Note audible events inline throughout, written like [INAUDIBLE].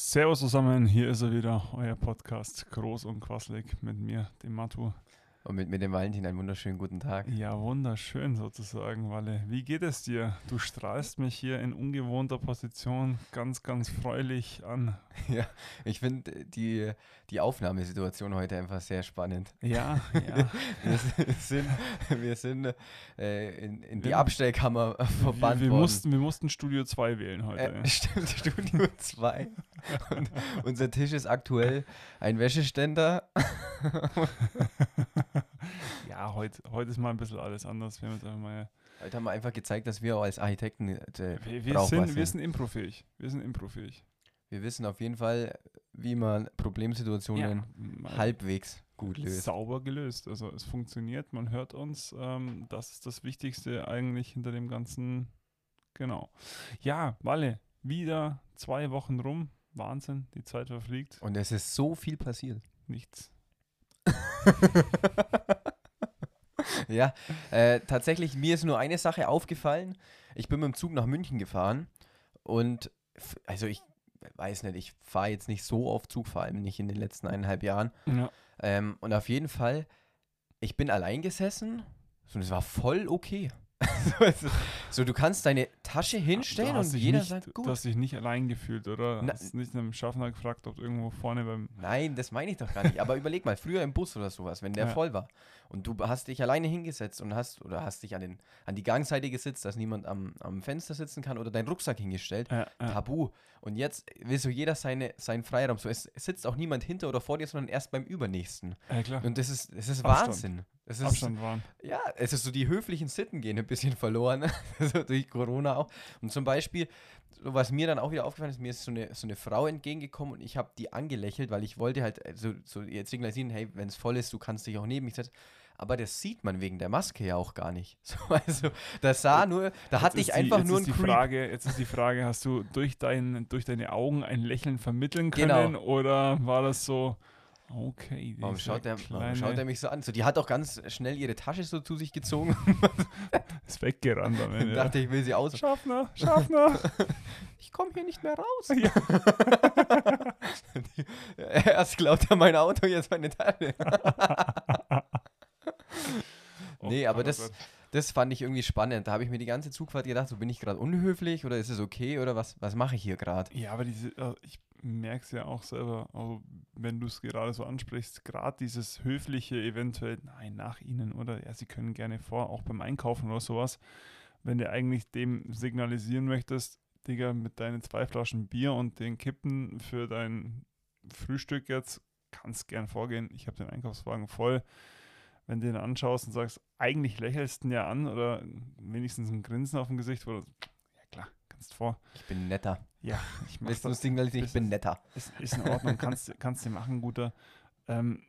Servus zusammen, hier ist er wieder, euer Podcast Groß und Quasselig mit mir, dem Matu. Und mit, mit dem Valentin einen wunderschönen guten Tag. Ja, wunderschön sozusagen, Walle. Wie geht es dir? Du strahlst mich hier in ungewohnter Position ganz, ganz freulich an. [LAUGHS] Ja, ich finde die, die Aufnahmesituation heute einfach sehr spannend. Ja, [LAUGHS] ja. wir sind, wir sind äh, in, in die Abstellkammer verbannt wir, wir worden. Mussten, wir mussten Studio 2 wählen heute. Äh, [LAUGHS] stimmt, Studio 2. Und unser Tisch ist aktuell ein Wäscheständer. Ja, heute, heute ist mal ein bisschen alles anders. Wir haben, jetzt einfach mal, Heute haben wir einfach gezeigt, dass wir auch als Architekten äh, wir, wir, brauchbar sind, wir sind improfähig. Wir sind improfähig. Wir wissen auf jeden Fall, wie man Problemsituationen mal halbwegs gut löst. sauber gelöst. Also es funktioniert, man hört uns. Ähm, das ist das Wichtigste eigentlich hinter dem ganzen. Genau. Ja, Walle, wieder zwei Wochen rum. Wahnsinn, die Zeit verfliegt. Und es ist so viel passiert. Nichts. [LAUGHS] [LAUGHS] ja, äh, tatsächlich, mir ist nur eine Sache aufgefallen. Ich bin mit dem Zug nach München gefahren und, also ich weiß nicht, ich fahre jetzt nicht so oft Zug, vor allem nicht in den letzten eineinhalb Jahren. Ja. Ähm, und auf jeden Fall, ich bin allein gesessen und es war voll okay. [LAUGHS] so, du kannst deine Tasche hinstellen du und jeder nicht, sagt, Du gut. hast dich nicht allein gefühlt, oder? Na- hast nicht einem Schaffner gefragt, ob irgendwo vorne beim. Nein, das meine ich doch gar nicht. Aber überleg mal, früher im Bus oder sowas, wenn der Ja. voll war und du hast dich alleine hingesetzt und hast oder hast dich an, den, an die Gangseite gesetzt, dass niemand am, am Fenster sitzen kann oder deinen Rucksack hingestellt. Äh, äh, Tabu. Und jetzt will so jeder seine, seinen Freiraum. So, es, sitzt auch niemand hinter oder vor dir, sondern erst beim übernächsten. äh, klar. Und das ist, das ist Abstand. Wahnsinn. Es ist, Abstand waren. ja, es ist so, die höflichen Sitten gehen ein bisschen verloren, [LAUGHS] so durch Corona auch. Und zum Beispiel, was mir dann auch wieder aufgefallen ist, mir ist so eine, so eine Frau entgegengekommen und ich habe die angelächelt, weil ich wollte halt äh, so, so jetzt signalisieren, hey, wenn es voll ist, du kannst dich auch neben mich setzen. Aber das sieht man wegen der Maske ja auch gar nicht. [LAUGHS] So, also, das sah nur, da hatte ich die, einfach jetzt nur einen die Creep. Frage, Jetzt ist die Frage, hast du durch, dein, durch deine Augen ein Lächeln vermitteln Genau. können oder war das so, okay, Warum schaut, der, warum schaut er mich so an? So, die hat auch ganz schnell ihre Tasche so zu sich gezogen [LAUGHS] ist weggerannt am [LAUGHS] Ende. dachte, ich will sie aus. Schaffner, Schaffner. Ich komme hier nicht mehr raus. Ja. Erst klaut er mein Auto, jetzt meine Tasche. Nee, aber oh das-. Das fand ich irgendwie spannend. Da habe ich mir die ganze Zugfahrt gedacht, so bin ich gerade unhöflich oder ist es okay oder was, was mache ich hier gerade? Ja, aber diese, äh, ich merke es ja auch selber, also wenn du es gerade so ansprichst, gerade dieses höfliche eventuell, nein, nach ihnen oder ja, sie können gerne vor, auch beim Einkaufen oder sowas, wenn du eigentlich dem signalisieren möchtest, Digga, mit deinen zwei Flaschen Bier und den Kippen für dein Frühstück jetzt, kannst gern vorgehen, ich habe den Einkaufswagen voll. Wenn du den anschaust und sagst, eigentlich lächelst du ihn ja an oder wenigstens ein Grinsen auf dem Gesicht, wo du, ja klar, kannst vor. Ich bin netter. Ja, ich [LAUGHS] mach Willst du das. signalisieren, ich bin netter. Ist, ist in Ordnung, kannst, [LAUGHS] kannst du machen, guter. Ähm,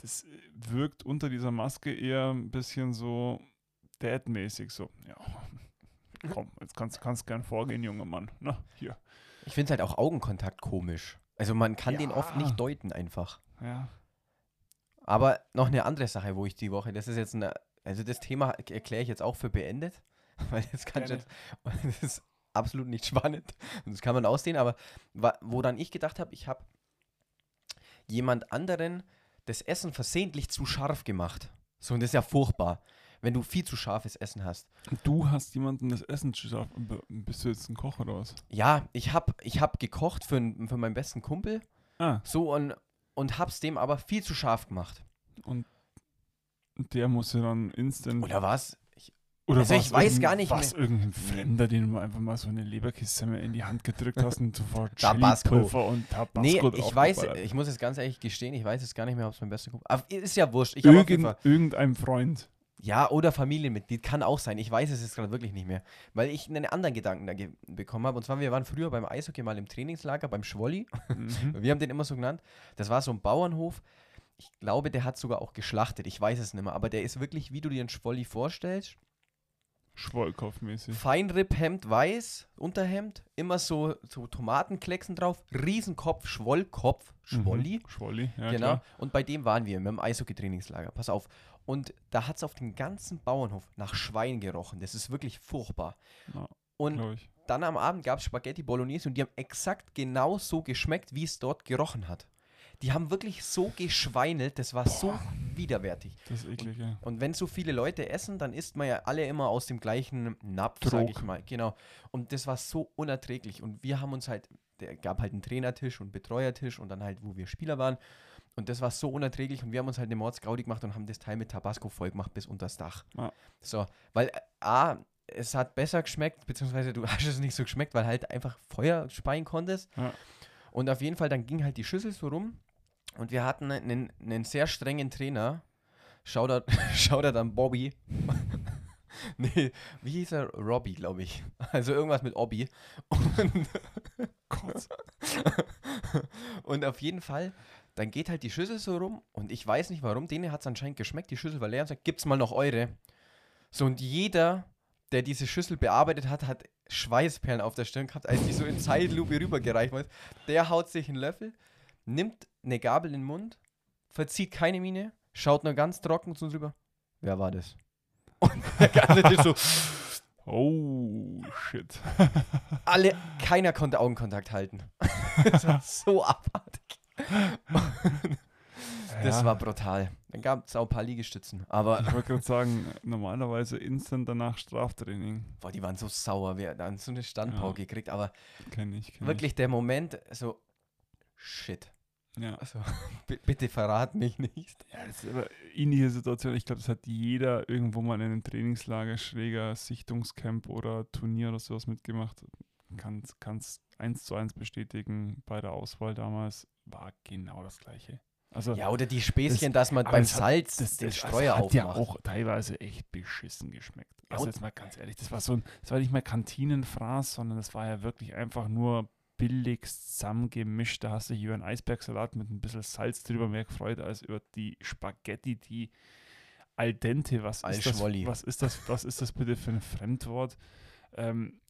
das wirkt unter dieser Maske eher ein bisschen so Dad-mäßig, so, ja, komm, jetzt kannst du kannst gern vorgehen, junger Mann. Na, hier. Ich finde halt auch Augenkontakt komisch. Also man kann den oft Ja. nicht deuten einfach. Ja, Aber noch eine andere Sache, wo ich die Woche, das ist jetzt eine, also das Thema erkläre ich jetzt auch für beendet, [LAUGHS] weil das kann jetzt, [LAUGHS] das ist absolut nicht spannend und das kann man ausdehnen, aber wo dann ich gedacht habe, ich habe jemand anderen das Essen versehentlich zu scharf gemacht. So, und das ist ja furchtbar, wenn du viel zu scharfes Essen hast. du hast jemanden das Essen geschafft. Bist du jetzt ein Koch oder was? Ja, ich habe ich hab gekocht für, für meinen besten Kumpel, Ah, so und, und hab's dem aber viel zu scharf gemacht. und der musste dann instant. Oder was? Ich, Oder Also ich weiß gar nicht mehr. irgendein Fremder, den du einfach mal so eine Leberkissemmel in die Hand gedrückt hast und sofort [LAUGHS] Tabasco. Und Tabasco Nee, ich weiß, ich muss jetzt ganz ehrlich gestehen, ich weiß jetzt gar nicht mehr, ob es mein bester Kumpel Aber ist ja wurscht. Ich Irgend, irgendein Freund. Ja, oder Familienmitglied, kann auch sein. Ich weiß es jetzt gerade wirklich nicht mehr. Weil ich einen anderen Gedanken da ge bekommen habe. Und zwar, wir waren früher beim Eishockey mal im Trainingslager, beim Schwolli. Mhm. [LAUGHS] Wir haben den immer so genannt. Das war so ein Bauernhof. Ich glaube, der hat sogar auch geschlachtet. Ich weiß es nicht mehr. Aber der ist wirklich, wie du dir einen Schwolli vorstellst. Schwollkopfmäßig. Feinripphemd weiß, Unterhemd, immer so, so Tomatenklecksen drauf, Riesenkopf, Schwollkopf, Schwolli. Mhm. Schwolli, ja genau. klar. Und bei dem waren wir mit dem Eishockey-Trainingslager. Pass auf. Und da hat es auf dem ganzen Bauernhof nach Schwein gerochen. Das ist wirklich furchtbar. Ja. Und dann am Abend gab es Spaghetti Bolognese und die haben exakt genau so geschmeckt, wie es dort gerochen hat. Die haben wirklich so geschweinelt, das war so widerwärtig. Das ist eklig, ja. Und wenn so viele Leute essen, dann isst man ja alle immer aus dem gleichen Napf, Trog. sag ich mal. Genau. Und das war so unerträglich. Und wir haben uns halt, der gab halt einen Trainertisch und einen Betreuertisch und dann halt, wo wir Spieler waren. Und das war so unerträglich und wir haben uns halt eine Mordsgaudi gemacht und haben das Teil mit Tabasco voll gemacht bis unters Dach. Ja. So, weil äh, A, es hat besser geschmeckt, beziehungsweise du [LAUGHS] hast es nicht so geschmeckt, weil halt einfach Feuer speien konntest. Ja. Und auf jeden Fall, dann ging halt die Schüssel so rum und wir hatten einen, einen sehr strengen Trainer. Shoutout, [LAUGHS] Shoutout an Bobby. [LAUGHS] nee, wie hieß er? Robbie, glaube ich. Also irgendwas mit Obby. Und, und auf jeden Fall, dann geht halt die Schüssel so rum und ich weiß nicht warum, denen hat es anscheinend geschmeckt, die Schüssel war leer und sagt, gibt's mal noch eure. So und jeder, der diese Schüssel bearbeitet hat, hat Schweißperlen auf der Stirn gehabt, als die so in Zeitlupe rübergereicht wurde. Der haut sich einen Löffel, nimmt eine Gabel in den Mund, verzieht keine Miene, schaut nur ganz trocken zu uns rüber. Wer war das? [LAUGHS] Und der ganze Tisch so, Oh, shit. [LAUGHS] alle, keiner konnte Augenkontakt halten. [LAUGHS] das war so abartig. [LAUGHS] Das Ja. war brutal. Dann gab es auch ein paar Liegestützen. Aber Ich wollte gerade [LAUGHS] sagen, normalerweise instant danach Straftraining. boah, die waren so sauer. Wir haben so eine Standpauke gekriegt. Aber Kenne ich. Kenn wirklich der Moment, so, shit. Ich. Ja. Also, [LAUGHS] bitte verrat mich nicht. ja, das ist aber ähnliche Situation. Ich glaube, das hat jeder irgendwo mal in einem Trainingslager, Schläger, Sichtungscamp oder Turnier oder sowas mitgemacht. Kannst kann's eins zu eins bestätigen. Bei der Auswahl damals war genau das Gleiche. Also, Ja, oder die Späßchen, dass man beim das hat- Salz das, den das, Streuer das hat ja auch teilweise echt beschissen geschmeckt. Also jetzt mal ganz ehrlich, das war so ein, das war nicht mal Kantinenfraß, sondern das war ja wirklich einfach nur billig zusammengemischt. Da hast du hier einen Eisbergsalat mit ein bisschen Salz drüber mehr gefreut als über die Spaghetti, die al dente. Was ist das? Was ist das? Was ist das bitte für ein Fremdwort? Ähm, äh,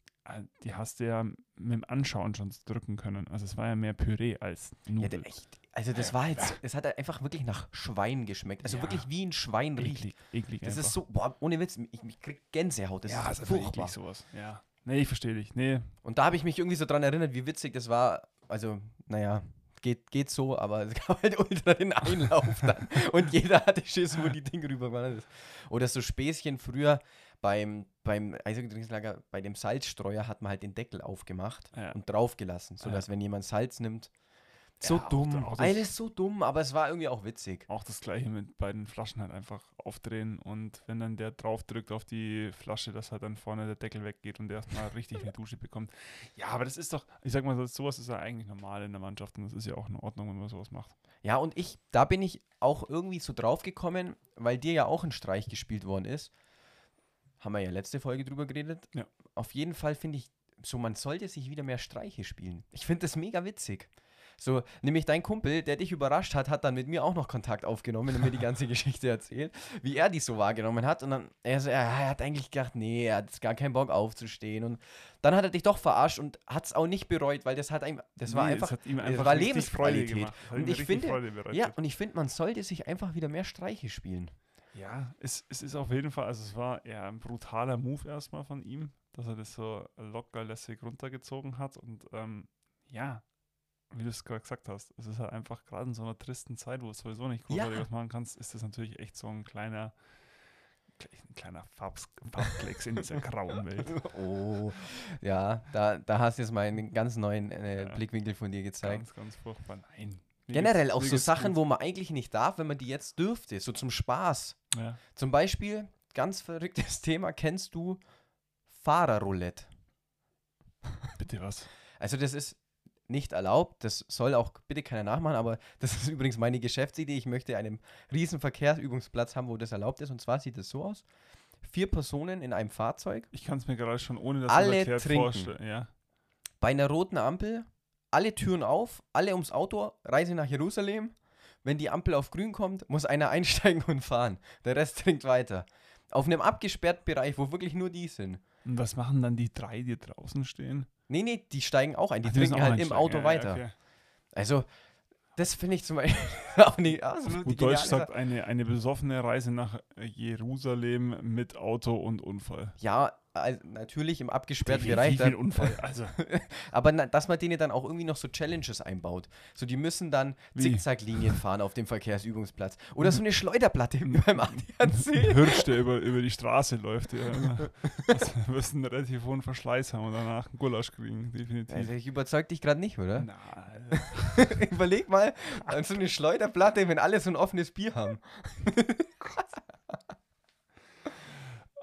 die hast du ja mit dem Anschauen schon drücken können. Also es war ja mehr Püree als Ja, Nudel. der echt. Also das war jetzt, es hat einfach wirklich nach Schwein geschmeckt. Also Ja. wirklich wie ein Schwein riecht. eklig, eklig Das einfach. ist so, boah, ohne Witz, ich, ich krieg Gänsehaut. Das ja, ist ist einfach furchtbar. eklig sowas. Ja. Nee, ich verstehe dich. Nee, Und da habe ich mich irgendwie so dran erinnert, wie witzig das war. Also, naja, geht, geht so, aber es [LAUGHS] gab halt ultra den Einlauf dann. Und jeder hatte Schiss, wo die Dinge rübergewandert ist. Oder so Späßchen früher beim, beim Eishockey-Trainingslager, bei dem Salzstreuer hat man halt den Deckel aufgemacht Ja. und draufgelassen, sodass wenn jemand Salz nimmt, so Ja, auch dumm. auch das- Alles so dumm, aber es war irgendwie auch witzig. auch das gleiche mit beiden Flaschen halt einfach aufdrehen und wenn dann der drauf drückt auf die Flasche, dass halt dann vorne der Deckel weggeht und der erstmal richtig eine Dusche bekommt. Ja, aber das ist doch, ich sag mal, so- sowas ist ja eigentlich normal in der Mannschaft und das ist ja auch in Ordnung, wenn man sowas macht. Ja, und ich, da bin ich auch irgendwie so drauf gekommen, weil dir ja auch ein Streich gespielt worden ist. Haben wir ja letzte Folge drüber geredet. Ja. Auf jeden Fall finde ich, so man sollte sich wieder mehr Streiche spielen. Ich finde das mega witzig. So, nämlich dein Kumpel, der dich überrascht hat, hat dann mit mir auch noch Kontakt aufgenommen und mir die ganze [LAUGHS] Geschichte erzählt, wie er die so wahrgenommen hat. Und dann, er, so, er, hat eigentlich gedacht, nee, er hat jetzt gar keinen Bock aufzustehen. Und dann hat er dich doch verarscht und hat es auch nicht bereut, weil das hat einem, das war Nee, einfach, hat ihm das einfach war Lebensqualität. Und ihm ich finde-. Ja, und ich finde, man sollte sich einfach wieder mehr Streiche spielen. Ja, es, es ist auf jeden Fall, also es war ja ein brutaler Move erstmal von ihm, dass er das so locker lässig runtergezogen hat und ähm, ja, wie du es gerade gesagt hast, es ist halt einfach gerade in so einer tristen Zeit, wo du sowieso nicht großartig Ja. was machen kannst, ist das natürlich echt so ein kleiner, ein kleiner Farbs, Farbklecks in dieser grauen Welt. [LAUGHS] Oh, ja, da, da hast du jetzt mal einen ganz neuen äh, Ja. Blickwinkel von dir gezeigt. Ganz, ganz furchtbar. Nein. Mir Generell auch so Sachen, gut. wo man eigentlich nicht darf, wenn man die jetzt dürfte, so zum Spaß. Ja. Zum Beispiel, ganz verrücktes [LAUGHS] Thema, kennst du Fahrerroulette? [LAUGHS] Bitte was? Also das ist nicht erlaubt, das soll auch bitte keiner nachmachen, aber [LAUGHS] das ist übrigens meine Geschäftsidee. Ich möchte einen riesen Verkehrsübungsplatz haben, wo das erlaubt ist. Und zwar sieht es so aus. Vier Personen in einem Fahrzeug, Ich kann es mir gerade schon ohne das Alle erklärt trinken. vorstellen. Ja. bei einer roten Ampel, alle Türen auf, alle ums Auto, Reise nach Jerusalem. Wenn die Ampel auf grün kommt, muss einer [LAUGHS] einsteigen und fahren. Der Rest trinkt weiter. Auf einem abgesperrten Bereich, wo wirklich nur die sind. Und was machen dann die drei, die draußen stehen? Nee, nee, die steigen auch ein. Die Ach, müssen trinken halt im. Auto Ja, ja, weiter. okay. Also, das finde ich zum Beispiel [LAUGHS] auch nicht absolut die gut Deutsch sagt eine, eine besoffene Reise nach Jerusalem mit Auto und Unfall. Ja, also natürlich im abgesperrten Bereich. Viel Unfall? [LAUGHS] Also, aber na, dass man denen dann auch irgendwie noch so Challenges einbaut. So, die müssen dann? Zickzacklinien fahren auf dem Verkehrsübungsplatz. Oder so eine Schleuderplatte beim [LAUGHS] ein ADAC. Hirsch, der über, über die Straße läuft, ja. immer. Das [LAUGHS] wirst einen relativ hohen Verschleiß haben und danach einen Gulasch kriegen, definitiv. Also ich überzeug dich gerade nicht, oder? Na, also, Überleg mal, an so eine Schleuderplatte, wenn alle so ein offenes Bier haben.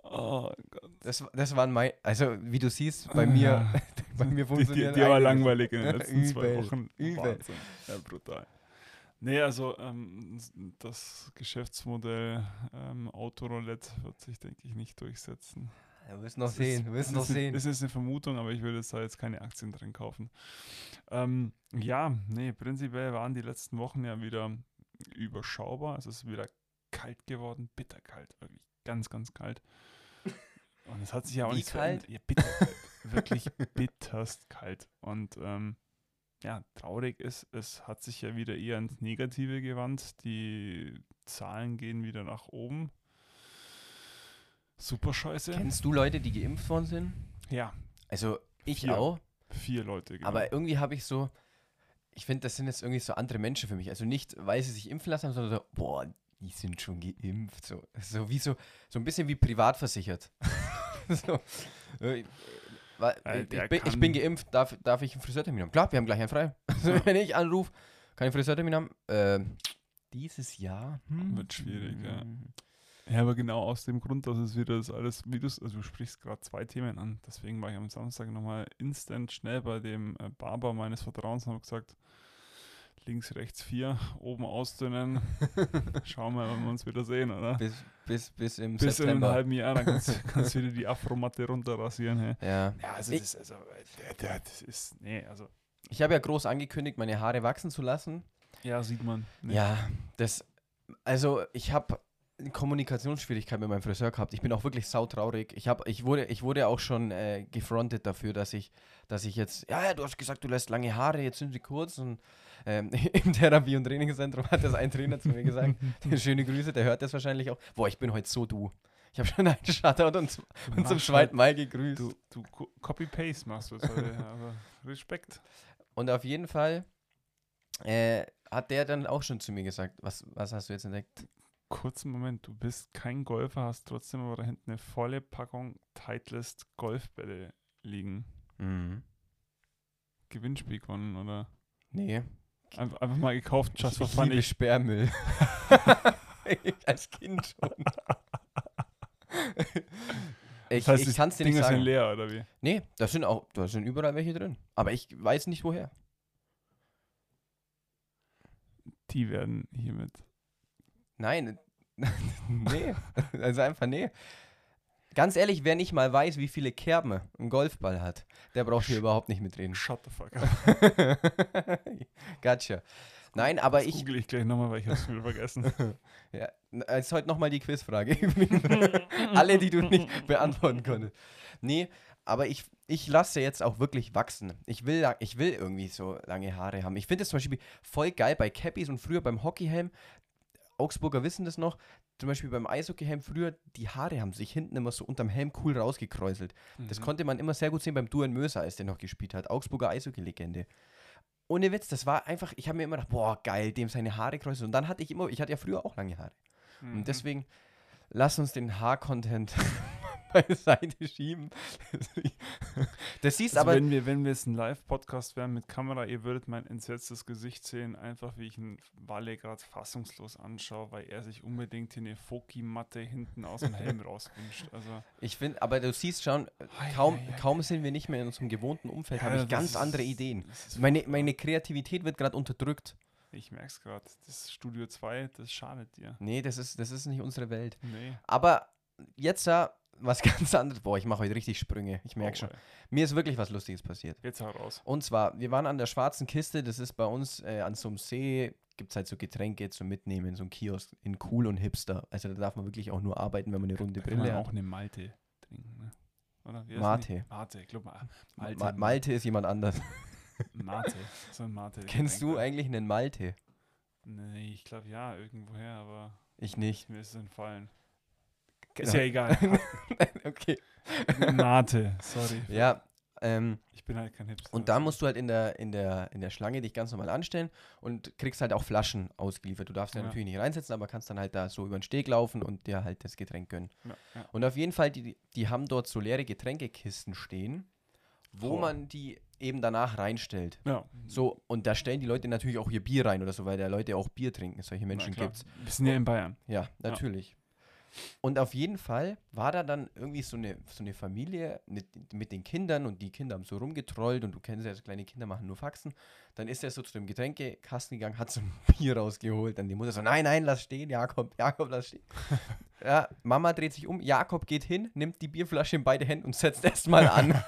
oh Gott. Das, das waren mein, also wie du siehst, bei mir, [LAUGHS] bei mir Die, die, funktionieren die war langweilig in den letzten zwei Übel, Wochen. übel. Wahnsinn. Ja, brutal. Nee, also ähm, das Geschäftsmodell ähm, Autoroulette wird sich, denke ich, nicht durchsetzen. Du wirst noch Das sehen, wirst das noch ist eine- sehen. Das ist eine Vermutung, aber ich würde jetzt da jetzt keine Aktien drin kaufen. Ähm, ja, nee, prinzipiell waren die letzten Wochen ja wieder überschaubar. Es ist wieder kalt geworden, bitterkalt, wirklich ganz, ganz kalt. Und es hat sich ja auch Wie nicht kalt? Ja, bitterkalt. wirklich [LAUGHS] bitterst kalt. Und ähm, ja, traurig ist, es hat sich ja wieder eher ins Negative gewandt. Die Zahlen gehen wieder nach oben. Super scheiße. Kennst du Leute, die geimpft worden sind? Ja, Also ich Vier. auch, vier Leute. Genau. aber irgendwie habe ich so, ich finde, das sind jetzt irgendwie so andere Menschen für mich. Also nicht, weil sie sich impfen lassen haben, sondern so, boah, die sind schon geimpft. So, so wie so, so ein bisschen wie privat versichert. [LAUGHS] [LAUGHS] so, äh, Äh, ich, bin, ich bin geimpft, darf, darf ich einen Friseurtermin haben? Klar, wir haben gleich einen frei. [LAUGHS] Also, wenn ich anrufe, kann ich einen Friseurtermin haben? Ähm, dieses Jahr hm, Wird schwierig, ja. hm. Ja, aber genau aus dem Grund, dass es wieder das alles, wie du also du sprichst gerade zwei Themen an. Deswegen war ich am Samstag nochmal instant schnell bei dem äh, Barber meines Vertrauens und habe gesagt, links, rechts vier, oben ausdünnen. [LAUGHS] Schauen wir, wenn wir uns wieder sehen, oder? Bis, bis, bis im Bis in einem September. halben Jahr, dann kannst, [LAUGHS] kannst du wieder die Afromatte runterrasieren. Hey. ja. Ja, also Ich- das ist, also, das ist, nee, also, Ich habe ja groß angekündigt, meine Haare wachsen zu lassen. ja, sieht man. Nee. Ja, das, also ich habe Kommunikationsschwierigkeit mit meinem Friseur gehabt. Ich bin auch wirklich sautraurig. Ich, hab, ich, wurde, ich wurde auch schon äh, gefrontet dafür, dass ich, dass ich jetzt, ja, ja, du hast gesagt, du lässt lange Haare, jetzt sind sie kurz. Und ähm, [LAUGHS] im Therapie- und Trainingszentrum hat das ein Trainer zu mir gesagt. [LAUGHS] Schöne Grüße, der hört das wahrscheinlich auch. Boah, ich bin heute so du. Ich habe schon einen Shoutout und, und zum zweiten Mal gegrüßt. Du, du Co- Copy-Paste machst du jetzt heute, [LAUGHS] aber Respekt. Und auf jeden Fall äh, hat der dann auch schon zu mir gesagt, was, was hast du jetzt entdeckt? Kurzen Moment, du bist kein Golfer, hast trotzdem aber da hinten eine volle Packung Titleist Golfbälle liegen. Mhm. Gewinnspiel gewonnen oder Nee, einfach, einfach mal gekauft, just for ich fun. liebe Ich, Sperrmüll. [LAUGHS] Als Kind schon. [LAUGHS] ich das heißt, ich kann es dir nicht Dinger sind sagen. leer oder wie? Nee, da sind auch, da sind überall welche drin. Aber ich weiß nicht woher. Die werden hiermit. Nein, [LAUGHS] nee, also einfach nee. Ganz ehrlich, wer nicht mal weiß, wie viele Kerben ein Golfball hat, der braucht hier überhaupt nicht mitreden. Shut the fuck up. [LAUGHS] gotcha. Nein, aber Das ich, google ich gleich nochmal, weil ich hab's wieder vergessen. [LAUGHS] Ja, es ist heute nochmal die Quizfrage. Alle, die du nicht beantworten konntest. Nee, aber ich, ich lasse jetzt auch wirklich wachsen. Ich will, ich will irgendwie so lange Haare haben. Ich finde es zum Beispiel voll geil bei Cappies und früher beim Hockeyhelm. Augsburger wissen das noch. Zum Beispiel beim Eishockeyhelm früher, die Haare haben sich hinten immer so unterm Helm cool rausgekräuselt. Das Mhm. konnte man immer sehr gut sehen beim Duan Möser, als der noch gespielt hat. Augsburger Eishockey-Legende. Ohne Witz, das war einfach, ich habe mir immer gedacht, boah, geil, dem seine Haare kräuseln. Und dann hatte ich immer, ich hatte ja früher auch lange Haare. Mhm. Und deswegen, lass uns den Haar-Content beiseite schieben. [LAUGHS] Das siehst Also aber, wenn wir, wenn wir jetzt ein Live-Podcast wären mit Kamera, ihr würdet mein entsetztes Gesicht sehen, einfach wie ich einen Walle gerade fassungslos anschaue, weil er sich unbedingt hier eine Foki-Matte hinten aus dem Helm [LAUGHS] rauswünscht. Also, ich finde, aber du siehst schon, kaum, kaum sind wir nicht mehr in unserem gewohnten Umfeld, habe Ja, ich das ganz ist- andere Ideen. Meine, meine Kreativität wird gerade unterdrückt. Ich merke es gerade. Das Studio 2, das schadet dir. Nee, das ist, das ist nicht unsere Welt. Nee. Aber jetzt da was [LAUGHS] ganz anderes. Boah, ich mache heute richtig Sprünge. Ich merke Oh, schon. ey. Mir ist wirklich was Lustiges passiert. Jetzt heraus. Und zwar, wir waren an der Schwarzen Kiste, das ist bei uns äh, an so einem See, gibt es halt so Getränke zum Mitnehmen, so ein Kiosk in cool und hipster. Also da darf man wirklich auch nur arbeiten, wenn man eine runde Kann man Brille auch hat. eine Malte trinken, ne? Oder? Wie Mate. Mate, ich glaube mal. Malte. Ma Malte ist jemand anders. [LAUGHS] Mate. So ein Mate. Kennst du eigentlich einen Malte? Nee, ich glaube ja, irgendwoher, aber Ich nicht. mir ist es entfallen. Ist ja egal. [LAUGHS] okay. Mate, sorry. Ja, ähm, Ich bin halt kein Hipster. und da musst du halt in der, in, der, in der Schlange dich ganz normal anstellen und kriegst halt auch Flaschen ausgeliefert. Du darfst ja, Ja. natürlich nicht reinsetzen, aber kannst dann halt da so über den Steg laufen und dir halt das Getränk gönnen. Ja, ja. Und auf jeden Fall, die, die haben dort so leere Getränkekisten stehen, wo Oh. man die eben danach reinstellt. ja. So, und da stellen die Leute natürlich auch ihr Bier rein oder so, weil da Leute auch Bier trinken. Solche Menschen klar. gibt's. Wir sind ja in Bayern. Ja, natürlich. Und auf jeden Fall war da dann irgendwie so eine, so eine Familie mit, mit den Kindern und die Kinder haben so rumgetrollt und du kennst ja, kleine Kinder machen nur Faxen. Dann ist er so zu dem Getränkekasten gegangen, hat so ein [LAUGHS] Bier rausgeholt. Dann die Mutter so, nein, nein, lass stehen, Jakob, [LAUGHS] Jakob, lass stehen. [LAUGHS] ja, Mama dreht sich um, Jakob geht hin, nimmt die Bierflasche in beide Hände und setzt erstmal an.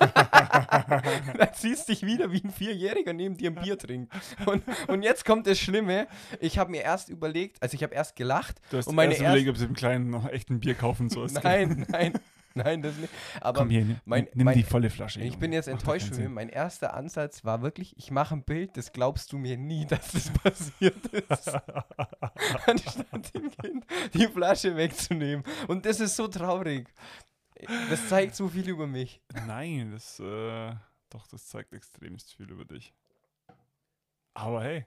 dann siehst dich wieder wie ein Vierjähriger neben dir ein Bier trinkt. Und, und jetzt kommt das Schlimme, ich habe mir erst überlegt, also ich habe erst gelacht, Du hast Und meine erst überlegt, ob sie dem Kleinen noch echt ein Bier kaufen sollst. Nein, nein, [LAUGHS] nein, das nicht. Aber Komm hier, nimm, mein- nimm mein- die volle Flasche. ich Junge. bin jetzt enttäuscht von mir. Mein erster Ansatz war wirklich, ich mache ein Bild, das glaubst du mir nie, [LAUGHS] dass das passiert ist. [LAUGHS] Anstatt dem Kind die Flasche wegzunehmen. Und das ist so traurig. Das zeigt so viel über mich. Nein, das, äh, doch, das zeigt extremst viel über dich. Aber hey,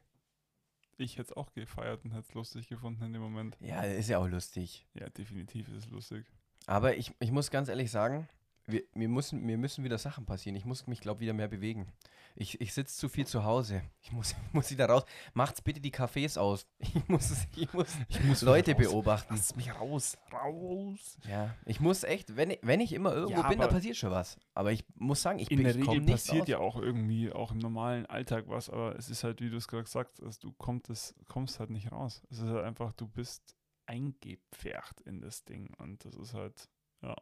ich hätte es auch gefeiert und hätte es lustig gefunden in dem Moment. Ja, ist ja auch lustig. Ja, definitiv ist es lustig. Aber ich, ich muss ganz ehrlich sagen, wir, mir, müssen, mir müssen wieder Sachen passieren. Ich muss mich, glaube ich, wieder mehr bewegen. Ich, ich sitze zu viel zu Hause. Ich muss, [LAUGHS] muss wieder raus. Macht's bitte die Cafés aus. [LAUGHS] Ich muss, ich muss, [LAUGHS] Ich muss Leute beobachten. Lass mich raus, raus. Ja, ich muss echt, wenn ich, wenn ich immer irgendwo Ja, bin, da passiert schon was. Aber ich muss sagen, ich In bin der ich komm Regel nicht passiert aus. ja auch irgendwie, auch im normalen Alltag was, aber es ist halt, wie du es gerade gesagt hast, du kommst, es, kommst halt nicht raus. Es ist halt einfach, du bist eingepfercht in das Ding und das ist halt, ja,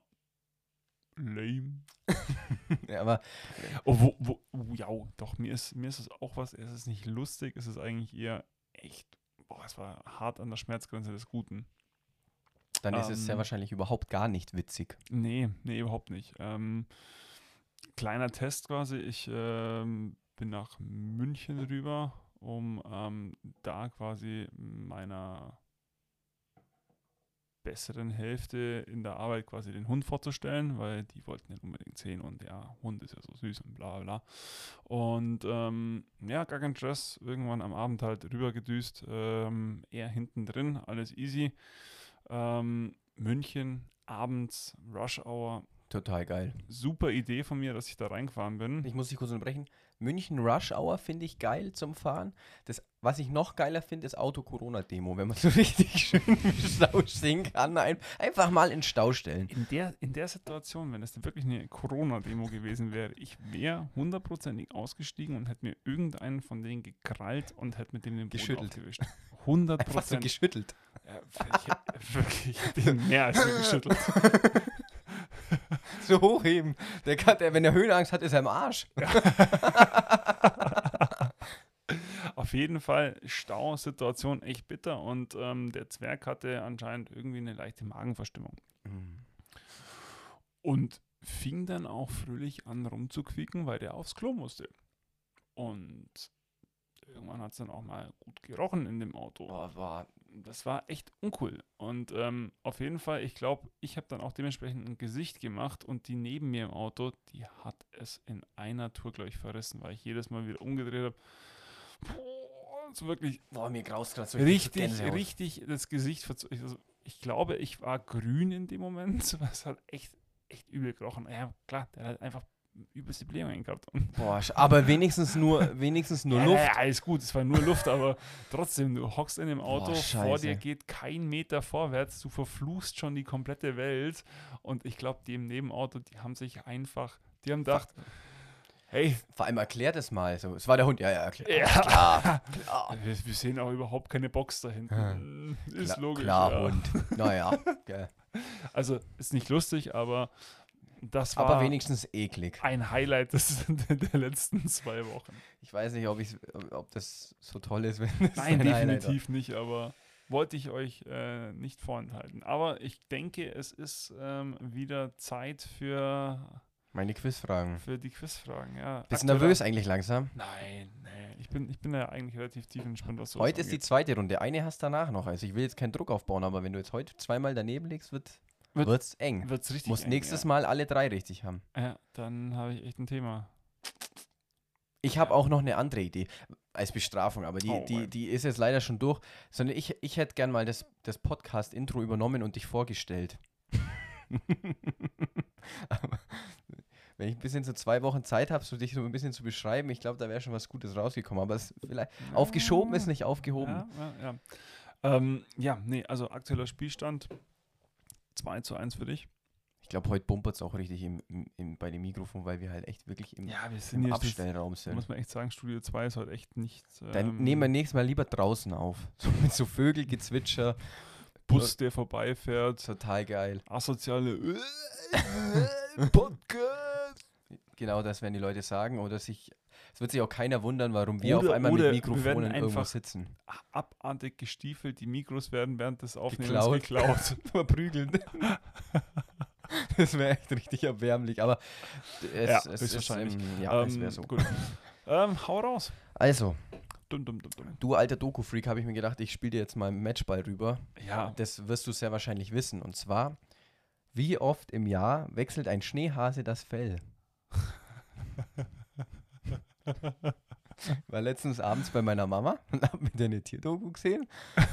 lame. [LAUGHS] Ja, aber Oh, wo, wo, oh, ja, doch, mir ist, mir ist es auch was, es ist nicht lustig, es ist eigentlich eher echt, boah, es war hart an der Schmerzgrenze des Guten. dann ist es sehr Ähm, wahrscheinlich überhaupt gar nicht witzig. Nee, nee, überhaupt nicht. Ähm, kleiner Test quasi, ich ähm, bin nach München rüber, um ähm, da quasi meiner besseren Hälfte in der Arbeit quasi den Hund vorzustellen, weil die wollten den unbedingt sehen und der Hund ist ja so süß und bla bla. Und ähm, ja, gar kein Stress, irgendwann am Abend halt rübergedüst, ähm, eher hinten drin, alles easy. Ähm, München, abends, Rush Hour, Total geil. super Idee von mir, dass ich da reingefahren bin. Ich muss dich kurz unterbrechen. München Rush Hour finde ich geil zum Fahren. Das, was ich noch geiler finde, ist Auto-Corona-Demo, wenn man so [LAUGHS] richtig schön im Stau stehen kann. Ein, einfach mal in den Stau stellen. In der, in der Situation, wenn es wirklich eine Corona-Demo gewesen wäre, ich wäre hundertprozentig ausgestiegen und hätte mir irgendeinen von denen gekrallt und hätte mit dem den Boden Geschüttelt. aufgewischt. [LAUGHS] Einfach so 100 Prozent. geschüttelt. Ja, ich hätte wirklich ihn mehr als geschüttelt. [LAUGHS] So hochheben. Der kann, der, wenn er Höhenangst hat, ist er im Arsch. Auf jeden Fall Stausituation echt bitter und ähm, der Zwerg hatte anscheinend irgendwie eine leichte Magenverstimmung. Und fing dann auch fröhlich an rumzuquieken, weil der aufs Klo musste. Und irgendwann hat es dann auch mal gut gerochen in dem Auto. War, Das war echt uncool. Und ähm, auf jeden Fall, ich glaube, ich habe dann auch dementsprechend ein Gesicht gemacht und die neben mir im Auto, die hat es in einer Tour, glaube ich, verrissen, weil ich jedes Mal wieder umgedreht habe. So wirklich boah, mir graust gerade so richtig, richtig das Gesicht verzo- ich- also, Ich glaube, ich war grün in dem Moment. [LAUGHS] Es hat echt, echt übel gerochen. Ja, klar, der hat einfach übelste Blähungen gehabt. Boah, aber wenigstens nur, [LAUGHS] wenigstens nur ja, Luft. Ja, alles gut, es war nur Luft, aber trotzdem, du hockst in dem Auto, Boah, vor dir geht kein Meter vorwärts, du verfluchst schon die komplette Welt. Und ich glaube, die im Nebenauto, die haben sich einfach, die haben gedacht, hey, Vor allem erklärt es mal. So, es war der Hund. Ja, ja, erklärt. ja, Klar, [LAUGHS] klar. wir, wir sehen auch überhaupt keine Box da hinten. Ist Klar, logisch. klar ja. Hund. [LAUGHS] Naja. Also ist nicht lustig, aber das war aber wenigstens eklig. ein Highlight des, [LAUGHS] der letzten zwei Wochen. Ich weiß nicht, ob, ich's- ob das so toll ist, wenn das Nein, definitiv nicht, aber wollte ich euch äh, nicht vorenthalten. Aber ich denke, es ist ähm, wieder Zeit für, Meine Quizfragen. für die Quizfragen. Ja. Bist du nervös eigentlich langsam? Nein, nee. Ich bin, ich bin ja eigentlich relativ tief entspannt, was so Heute ist die zweite Runde. Eine hast danach noch. Also ich will jetzt keinen Druck aufbauen, aber wenn du jetzt heute zweimal daneben liegst, wird. Wird- wird es eng. Wird's richtig Muss eng, nächstes ja. Mal alle drei richtig haben. Ja, dann habe ich echt ein Thema. Ich habe auch noch eine andere Idee als Bestrafung, aber die, Oh, die, die ist jetzt leider schon durch. Sondern ich, ich hätte gern mal das, das Podcast-Intro übernommen und dich vorgestellt. [LAUGHS] aber wenn ich ein bisschen so zwei Wochen Zeit habe, so dich so ein bisschen zu beschreiben, ich glaube, da wäre schon was Gutes rausgekommen. Aber es vielleicht aufgeschoben ist nicht aufgehoben. Ja, ja, ja. Ähm, ja, nee, also aktueller Spielstand 2 zu 1 für dich. Ich glaube, heute bumpert es auch richtig im, im, im, bei dem Mikrofon, weil wir halt echt wirklich im, Ja, wir sind im Abstellraum sind. muss man echt sagen, Studio 2 ist heute echt nicht. Dann ähm, nehmen wir nächstes Mal lieber draußen auf. [LAUGHS] So mit so Vögelgezwitscher. Bus, der vorbeifährt, Total geil. asoziale [LAUGHS] Podcast. Genau das werden die Leute sagen. Oder sich, es wird sich auch keiner wundern, warum wir Oder- auf einmal mit Mikrofonen irgendwo einfach- sitzen. Abartig gestiefelt, die Mikros werden während des Aufnehmens Geklaut. [LAUGHS] Verprügeln. [LAUGHS] das wäre echt richtig erbärmlich. Aber es, Ja, es ist, höchstwahrscheinlich. ähm, ja, es Ähm, wäre so. Gut. ähm, hau raus. Also, dumm, dumm, dumm. du alter Doku-Freak, habe ich mir gedacht, ich spiele dir jetzt mal einen Matchball rüber. Ja, Das wirst du sehr wahrscheinlich wissen. Und zwar, wie oft im Jahr wechselt ein Schneehase das Fell? War letztens abends bei meiner Mama und habe mir eine Tierdoku gesehen.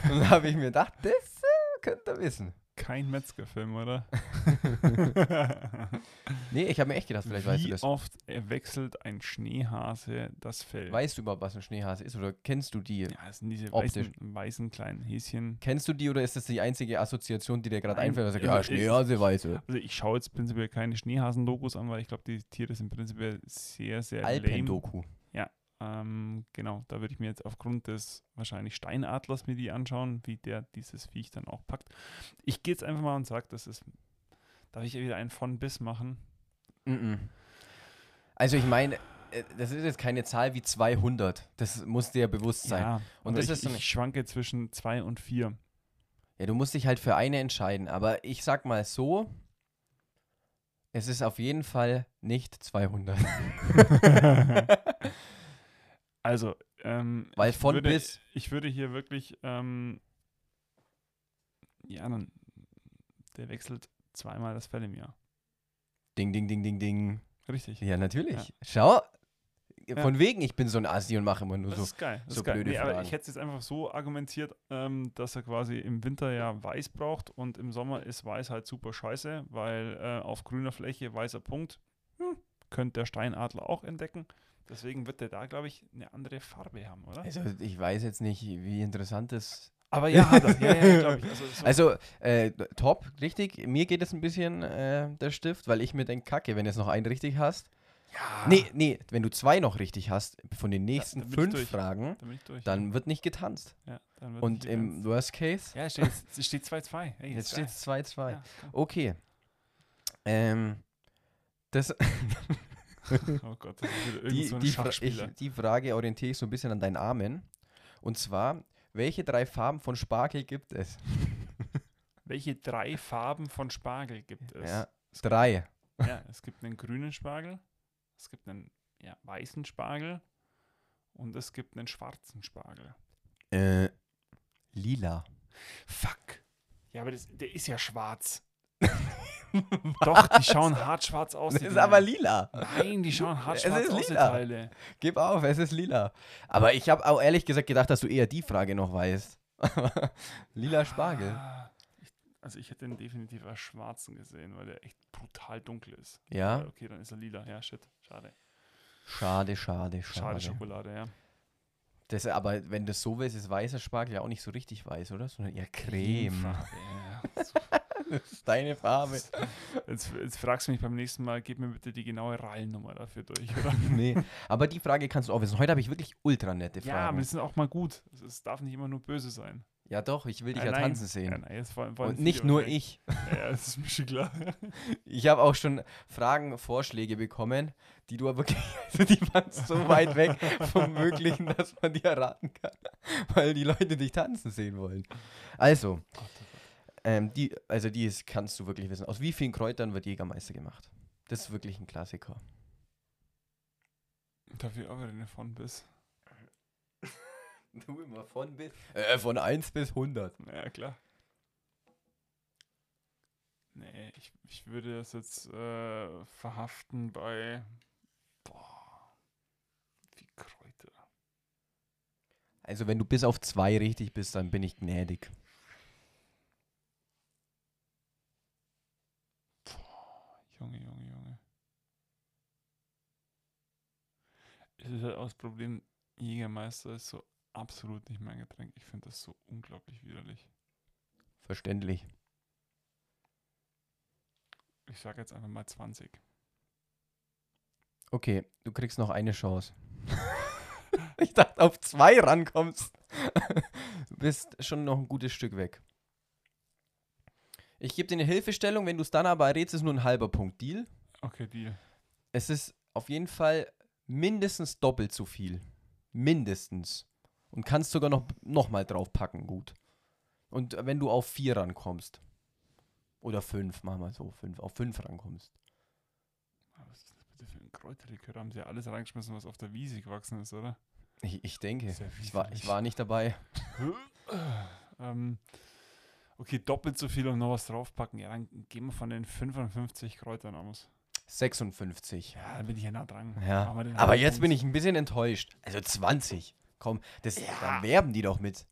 Und da habe ich mir gedacht, das äh, könnt ihr wissen. kein Metzgerfilm, oder? [LAUGHS] Nee, ich habe mir echt gedacht, vielleicht weißt du Wie das. oft wechselt ein Schneehase das Fell? Weißt du überhaupt, was ein Schneehase ist? Oder kennst du die? ja, das sind diese weißen, weißen kleinen Häschen. Kennst du die oder ist das die einzige Assoziation, die dir gerade einfällt? Also, ja, Schneehase, weiße. Also ich schaue jetzt prinzipiell keine Schneehasen-Dokus an, weil ich glaube, die Tiere sind prinzipiell sehr, sehr. Alpendoku. Ähm, genau, da würde ich mir jetzt aufgrund des wahrscheinlich Steinadlers mir die anschauen, wie der dieses Viech dann auch packt. Ich gehe jetzt einfach mal und sage, das ist, darf ich wieder einen von bis machen? Mhm. Also ich meine, äh, das ist jetzt keine Zahl wie 200. Das muss dir bewusst sein. Ja, Ja, Und das ich, ist so ich schwanke zwischen zwei und vier. du musst dich halt für eine entscheiden. Aber ich sag mal so, es ist auf jeden Fall nicht 200. [LAUGHS] Also, ähm, Weil ich von würde, bis- Ich würde hier wirklich, ähm, ja, dann, der wechselt zweimal das Fell im Jahr. Ding, ding, ding, ding, ding. Richtig. Ja, natürlich. Ja. Schau, Ja. von wegen, ich bin so ein Assi und mache immer nur Das so. ist geil. Das so ist geil. blöde Nee, Fragen. ich hätte es jetzt einfach so argumentiert, ähm, dass er quasi im Winter ja weiß braucht und im Sommer ist weiß halt super scheiße, weil äh, auf grüner Fläche weißer Punkt hm, könnte der Steinadler auch entdecken. Deswegen wird der da, glaube ich, eine andere Farbe haben, oder? Also ich weiß jetzt nicht, wie interessant das. Aber ja, er. Ja, ja, glaube [LAUGHS] ich. Also, so, Also, äh, top, richtig. Mir geht es ein bisschen äh, der Stift, weil ich mir denke, kacke, wenn du jetzt noch einen richtig hast. ja, Nee, nee, wenn du zwei noch richtig hast, von den nächsten ich fünf. Fragen, Dann durch. dann wird nicht getanzt. ja, wird Und nicht im ernst. Worst Case, Ja, es steht, es steht 2-2. Hey, jetzt steht es 2-2. Ja. Okay. Ähm, das, [LAUGHS] oh Gott, das ist wieder irgend die, so ein die, Fra ich, die Frage orientiere ich so ein bisschen an deinen Armen. Und zwar, welche drei Farben von Spargel gibt es? [LAUGHS] Welche drei Farben von Spargel gibt es? Ja, Es gibt- drei. Ja, es gibt einen grünen Spargel, es gibt einen ja, weißen Spargel und es gibt einen schwarzen Spargel. Äh, lila. Fuck. Ja, aber das, der ist ja schwarz. [LAUGHS] Doch, die schauen hart schwarz aus. Das ist Dinger. aber lila. Nein, die schauen hart Es schwarz ist aus, lila. Teile. Gib auf, es ist lila. Aber ich habe auch ehrlich gesagt gedacht, dass du eher die Frage noch weißt. [LAUGHS] lila Spargel. Ah, ich, also ich hätte ihn definitiv als schwarzen gesehen, weil der echt brutal dunkel ist. Ja, Okay, dann ist er lila. Ja, shit. Schade. schade, schade, Schade schade. Schokolade, ja. Das, aber wenn du so willst, ist weißer Spargel ja auch nicht so richtig weiß, oder? Sondern eher Creme. Cremefarbe, ja. [LAUGHS] Das ist deine Farbe. Jetzt, jetzt fragst du mich beim nächsten Mal, gib mir bitte die genaue Rallennummer dafür durch, [LAUGHS] nee, aber die Frage kannst du auch wissen. Heute habe ich wirklich ultra nette ja, aber Fragen. die sind auch mal gut. Es- Es darf nicht immer nur böse sein. Ja, doch, ich will dich ja nein. tanzen Ja, sehen. nein, jetzt wollen, wollen Und nicht nur wahrscheinlich- ich. [LAUGHS] Ja, das ist mir schon klar. [LAUGHS] Ich habe auch schon Fragen, Vorschläge bekommen, die du aber also die waren so weit weg vom Möglichen, dass man die erraten kann, weil die Leute dich tanzen sehen wollen. Also, ähm, die, also die ist, kannst du wirklich wissen. Aus wie vielen Kräutern wird Jägermeister gemacht? Das ist wirklich ein Klassiker. Dafür auch wieder eine von bis. Du immer von bis, äh, von 1 bis 100. Ja, klar. Nee, ich, ich würde das jetzt äh, verhaften bei. Boah. Wie Kräuter. Also wenn du bis auf zwei richtig bist, dann bin ich gnädig. Junge, Junge, Junge. Es ist halt auch das Problem, Jägermeister ist so absolut nicht mein Getränk. Ich finde das so unglaublich widerlich. Verständlich. Ich sage jetzt einfach mal 20. Okay, du kriegst noch eine Chance. [LAUGHS] ich dachte, auf zwei rankommst. du bist schon noch ein gutes Stück weg. Ich gebe dir eine Hilfestellung, wenn du es dann aber errätst, ist nur ein halber Punkt. Deal? Okay, Deal. Es ist auf jeden Fall mindestens doppelt so viel. Mindestens. Und kannst sogar noch, noch mal draufpacken, gut. Und wenn du auf vier rankommst. Oder fünf, mach mal so, fünf, auf fünf rankommst. Aber Was ist das bitte für ein Kräuterlikör? Haben sie ja alles reingeschmissen, was auf der Wiese gewachsen ist, oder? Ich, ich denke. Ich war, ich war nicht dabei. [LAUGHS] ähm, okay, doppelt so viel und noch was draufpacken. Ja, dann gehen wir von den 55 Kräutern aus. 56. Ja, dann bin ich ja nah dran. Ja. Aber halben jetzt Punkt. bin ich ein bisschen enttäuscht. Also 20. Komm, das, Ja. dann werben die doch mit.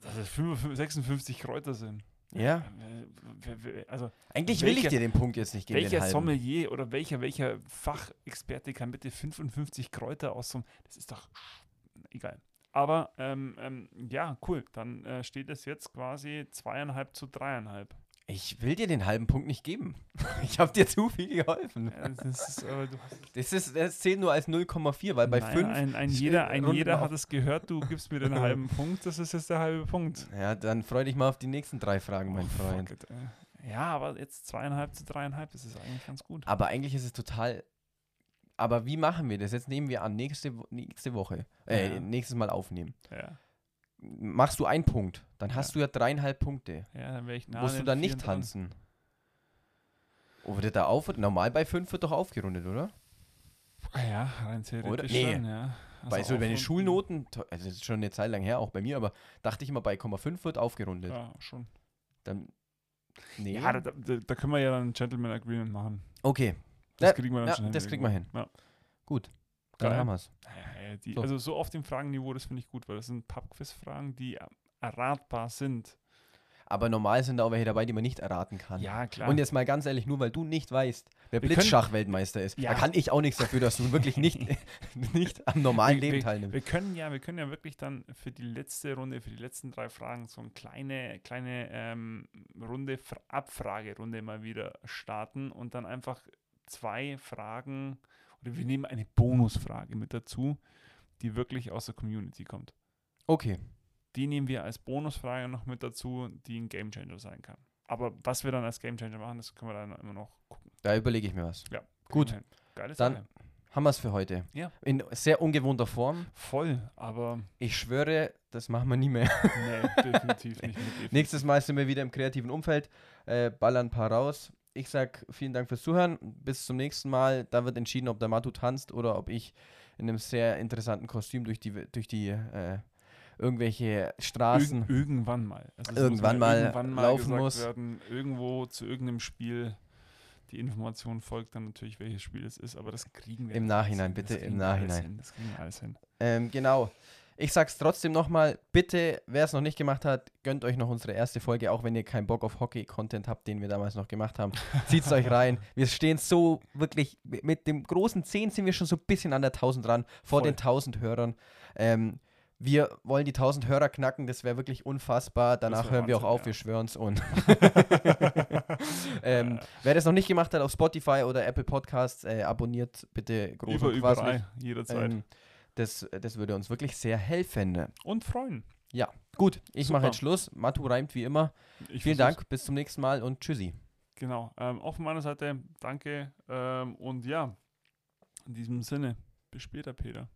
Dass es 55, 56 Kräuter sind. Ja. Äh, Also, Eigentlich will ich Welcher- dir den Punkt jetzt nicht geben. welcher. Sommelier oder welcher, welcher Fachexperte kann bitte 55 Kräuter aus so einem. Das ist doch egal. Aber ähm, ähm, ja, cool. Dann äh, steht es jetzt quasi zweieinhalb zu dreieinhalb. Ich will dir den halben Punkt nicht geben. [LAUGHS] Ich habe dir zu viel geholfen. Ja, das ist, hast Das, ist, das zählt nur als 0,4, weil bei Nein, 5. Ein, ein jeder, ein Runden jeder auf. hat es gehört, du gibst mir den halben [LAUGHS] Punkt, das ist jetzt der halbe Punkt. Ja, dann freu dich mal auf die nächsten drei Fragen, mein Oh, Freund. it. Ja, aber jetzt zweieinhalb zu dreieinhalb, das ist eigentlich ganz gut. Aber eigentlich ist es total. Aber wie machen wir das? Jetzt nehmen wir an, nächste, nächste Woche, äh, Ja. nächstes Mal aufnehmen. Ja, Machst du einen Punkt, dann hast Ja. du ja dreieinhalb Punkte. ja dann wäre ich nah Musst du dann nicht tanzen. Oh, wird da auf? Normal bei fünf wird doch aufgerundet, oder? Ja, rein theoretisch Nee. schon, ja. Also bei so bei den Schulnoten, also das ist schon eine Zeit lang her, auch bei mir, aber dachte ich immer, bei Komma 5 wird aufgerundet. Ja, schon. Dann. Nee. Ja, da, da, da können wir ja dann ein Gentleman Agreement machen. okay, Das Ja, kriegen wir dann ja, schon hin. das kriegen wir hin. Ja. gut. Dann haben wir es. So. Also so auf dem Fragenniveau, das finde ich gut, weil das sind Pub-Quiz-Fragen, die erratbar sind. Aber normal sind da auch welche dabei, die man nicht erraten kann. Ja, klar. Und jetzt mal ganz ehrlich, nur weil du nicht weißt, wer Blitzschach-Weltmeister ist, Ja. da kann ich auch nichts dafür, dass du wirklich nicht, [LAUGHS] [LAUGHS] nicht am normalen Wir- Leben wir, teilnimmst. Wir können ja, wir können ja wirklich dann für die letzte Runde, für die letzten drei Fragen so eine kleine, kleine ähm, Runde, Fra- Abfragerunde mal wieder starten und dann einfach zwei Fragen oder wir nehmen eine Bonusfrage mit dazu, die wirklich aus der Community kommt. Okay, Die nehmen wir als Bonusfrage noch mit dazu, die ein Gamechanger sein kann. Aber was wir dann als Gamechanger machen, das können wir dann immer noch gucken. da überlege ich mir was. Ja, Gut. kriegen wir hin. Geile Dann- Sache. Haben wir es für heute. Ja. In sehr ungewohnter Form. Voll, aber Ich schwöre, das machen wir nie mehr. nee, definitiv nicht. Mit [LAUGHS] Nächstes Mal sind wir wieder im kreativen Umfeld, äh, ballern ein paar raus. Ich sag vielen Dank fürs Zuhören. Bis zum nächsten Mal. Da wird entschieden, ob der Matu tanzt oder ob ich in einem sehr interessanten Kostüm durch die, durch die äh, irgendwelche Straßen. Irg irgendwann mal. Also es muss Irgendwann mal irgendwann mal laufen muss. Werden, irgendwo zu irgendeinem Spiel. Die Information folgt dann natürlich, welches Spiel es ist, aber das kriegen wir. Im Nachhinein, hin. bitte im Nachhinein. hin. Das kriegen wir alles hin. Ähm, genau. Ich sag's trotzdem nochmal, bitte, wer es noch nicht gemacht hat, gönnt euch noch unsere erste Folge, auch wenn ihr keinen Bock auf Hockey-Content habt, den wir damals noch gemacht haben. [LAUGHS] Zieht's euch rein. Wir stehen so wirklich, mit dem großen 10 sind wir schon so ein bisschen an der 1000 dran, vor Voll. den 1000 Hörern. Ähm, wir wollen die 1000 Hörer knacken, das wäre wirklich unfassbar. Danach hören wir auch auf, ja. wir schwören's. Und [LAUGHS] [LAUGHS] ähm, wer das noch nicht gemacht hat auf Spotify oder Apple Podcasts, äh, abonniert bitte groß Über, und überall, jederzeit. Ähm, das, das würde uns wirklich sehr helfen. Und freuen. Gut, ich mache jetzt Schluss. Matu reimt wie immer. Ich Vielen. Dank, bis zum nächsten Mal und tschüssi. Genau. Ähm, auch von meiner Seite danke. Ähm, und ja, in diesem Sinne, bis später, Peter.